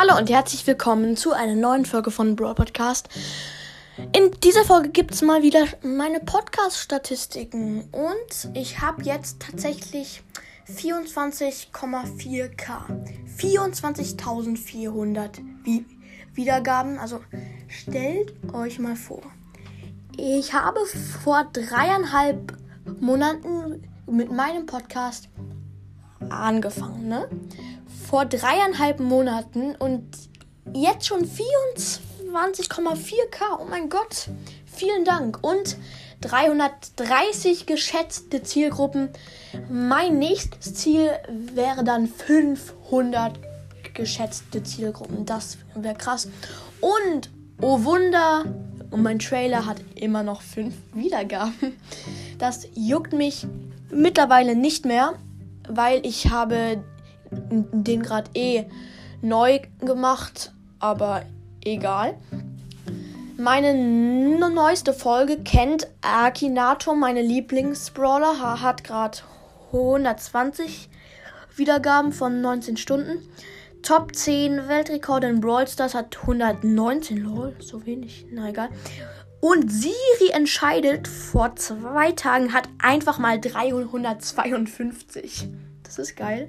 Hallo und herzlich willkommen zu einer neuen Folge von Brawl Podcast. In dieser Folge gibt es mal wieder meine Podcast-Statistiken und ich habe jetzt tatsächlich 24,4k. 24.400 Wiedergaben. Also stellt euch mal vor. Ich habe vor dreieinhalb Monaten mit meinem Podcast angefangen, ne? Vor dreieinhalb Monaten und jetzt schon 24,4k. Oh mein Gott. Vielen Dank. Und 330 geschätzte Zielgruppen. Mein nächstes Ziel wäre dann 500 geschätzte Zielgruppen. Das wäre krass. Und, oh Wunder, und mein Trailer hat immer noch 5 Wiedergaben. Das juckt mich mittlerweile nicht mehr weil ich habe den gerade eh neu gemacht, aber egal. Meine neueste Folge kennt Akinato, meine Lieblingsbrawler, hat gerade 120 Wiedergaben von 19 Stunden. Top 10 Weltrekord in Brawl Stars hat 119, lol, so wenig, na egal. Und Siri entscheidet vor zwei Tagen hat einfach mal 352. Das ist geil.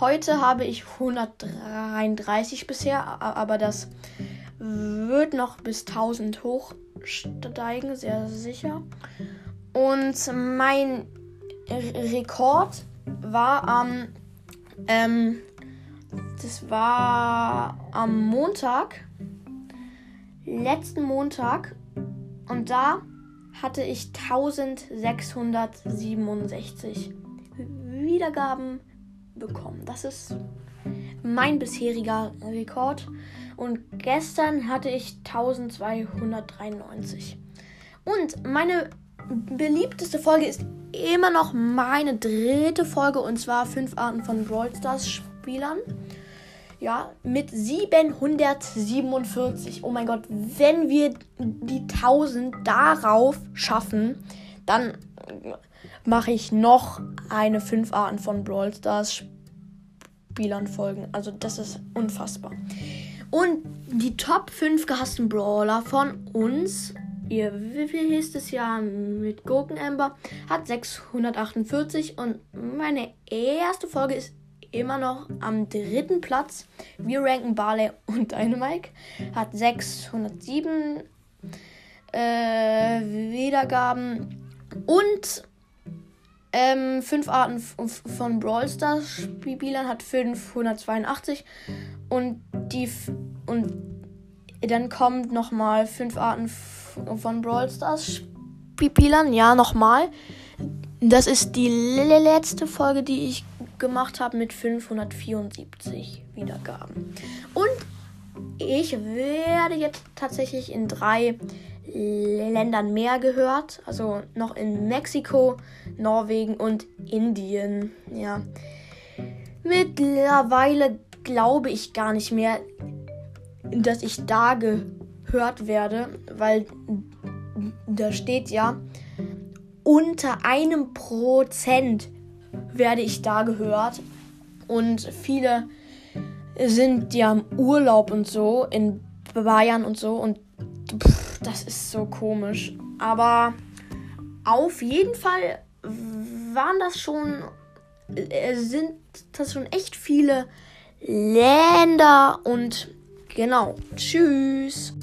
Heute habe ich 133 bisher, aber das wird noch bis 1000 hochsteigen, sehr sicher. Und mein Rekord war am, ähm, das war am Montag, letzten Montag und da hatte ich 1667 Wiedergaben bekommen. Das ist mein bisheriger Rekord. Und gestern hatte ich 1293. Und meine beliebteste Folge ist immer noch meine dritte Folge. Und zwar fünf Arten von Brawl Stars Spielern. Ja, mit 747. Oh mein Gott, wenn wir die 1000 darauf schaffen, dann mache ich noch eine 5 Arten von Brawl Stars Spielern folgen. Also das ist unfassbar. Und die Top 5 gehassten Brawler von uns, ihr wie hieß es ja mit Gurken Amber, hat 648 und meine erste Folge ist immer noch am dritten Platz. Wir ranken Barley und Dynamike. Hat 607 äh, Wiedergaben. Und ähm, fünf Arten von Brawl Stars Spielern hat 582. Und die und dann kommt nochmal fünf Arten von Brawl Stars Spielern. Ja, nochmal. Das ist die letzte Folge, die ich gemacht habe mit 574 Wiedergaben. Und ich werde jetzt tatsächlich in drei Ländern mehr gehört. Also noch in Mexiko, Norwegen und Indien. Ja. Mittlerweile glaube ich gar nicht mehr, dass ich da gehört werde, weil da steht ja, unter einem Prozent werde ich da gehört. Und viele sind ja im Urlaub und so, in Bayern und so. Und pff, das ist so komisch. Aber auf jeden Fall waren das schon, äh, sind das schon echt viele Länder. Und genau, tschüss.